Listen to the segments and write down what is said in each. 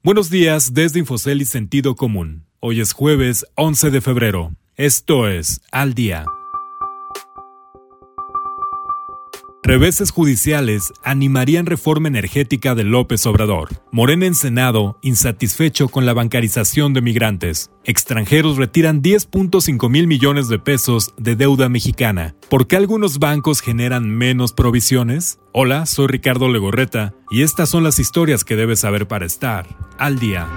Buenos días desde Infocel y Sentido Común. Hoy es jueves 11 de febrero. Esto es Al Día. Reveses judiciales animarían reforma energética de López Obrador. Morena en Senado, insatisfecho con la bancarización de migrantes. Extranjeros retiran 10.5 mil millones de pesos de deuda mexicana. ¿Por qué algunos bancos generan menos provisiones? Hola, soy Ricardo Legorreta y estas son las historias que debes saber para estar al día.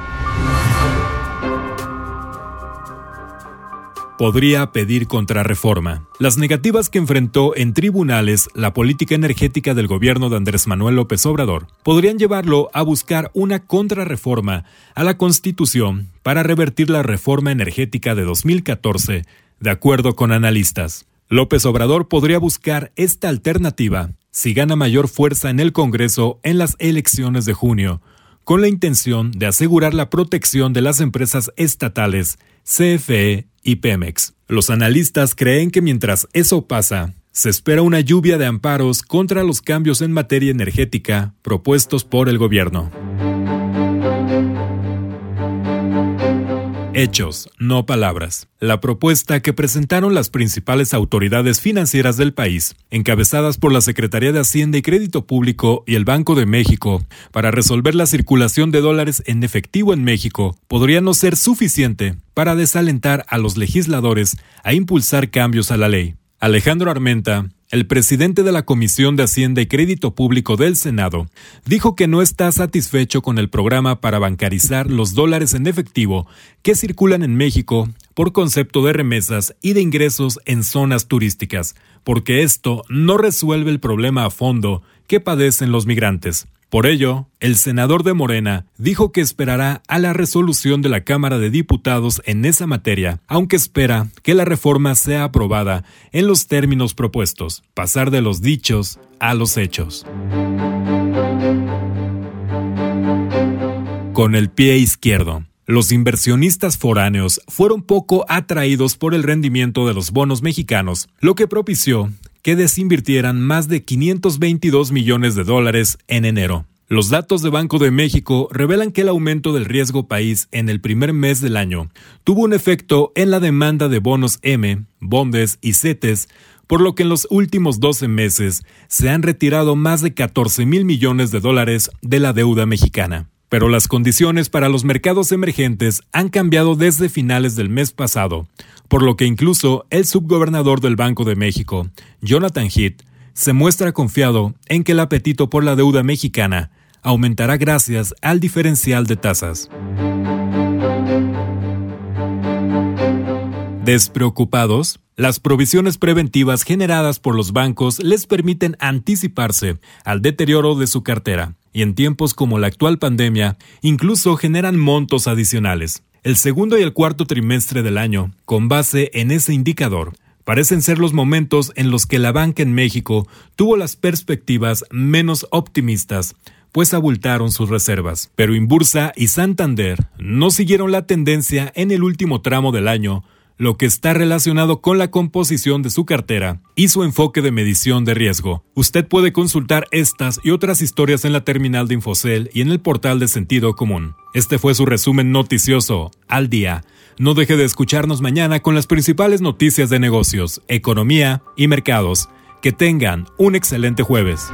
Podría pedir contrarreforma. Las negativas que enfrentó en tribunales la política energética del gobierno de Andrés Manuel López Obrador podrían llevarlo a buscar una contrarreforma a la Constitución para revertir la reforma energética de 2014, de acuerdo con analistas. López Obrador podría buscar esta alternativa si gana mayor fuerza en el Congreso en las elecciones de junio, con la intención de asegurar la protección de las empresas estatales CFE y Pemex. Los analistas creen que mientras eso pasa, se espera una lluvia de amparos contra los cambios en materia energética propuestos por el gobierno. Hechos, no palabras. La propuesta que presentaron las principales autoridades financieras del país, encabezadas por la Secretaría de Hacienda y Crédito Público y el Banco de México, para resolver la circulación de dólares en efectivo en México, podría no ser suficiente para desalentar a los legisladores a impulsar cambios a la ley. Alejandro Armenta, el presidente de la Comisión de Hacienda y Crédito Público del Senado dijo que no está satisfecho con el programa para bancarizar los dólares en efectivo que circulan en México por concepto de remesas y de ingresos en zonas turísticas, porque esto no resuelve el problema a fondo que padecen los migrantes. Por ello, el senador de Morena dijo que esperará a la resolución de la Cámara de Diputados en esa materia, aunque espera que la reforma sea aprobada en los términos propuestos, pasar de los dichos a los hechos. Con el pie izquierdo. Los inversionistas foráneos fueron poco atraídos por el rendimiento de los bonos mexicanos, lo que propició que desinvirtieran más de 522 millones de dólares en enero. Los datos de Banco de México revelan que el aumento del riesgo país en el primer mes del año tuvo un efecto en la demanda de bonos M, bondes y CETES, por lo que en los últimos 12 meses se han retirado más de 14 mil millones de dólares de la deuda mexicana. Pero las condiciones para los mercados emergentes han cambiado desde finales del mes pasado, por lo que incluso el subgobernador del Banco de México, Jonathan Heath, se muestra confiado en que el apetito por la deuda mexicana aumentará gracias al diferencial de tasas. Despreocupados, las provisiones preventivas generadas por los bancos les permiten anticiparse al deterioro de su cartera y en tiempos como la actual pandemia incluso generan montos adicionales. El segundo y el cuarto trimestre del año, con base en ese indicador, parecen ser los momentos en los que la banca en México tuvo las perspectivas menos optimistas, pues abultaron sus reservas. Pero Inbursa y Santander no siguieron la tendencia en el último tramo del año, lo que está relacionado con la composición de su cartera y su enfoque de medición de riesgo. Usted puede consultar estas y otras historias en la terminal de Infocel y en el portal de Sentido Común. Este fue su resumen noticioso al día. No deje de escucharnos mañana con las principales noticias de negocios, economía y mercados. Que tengan un excelente jueves.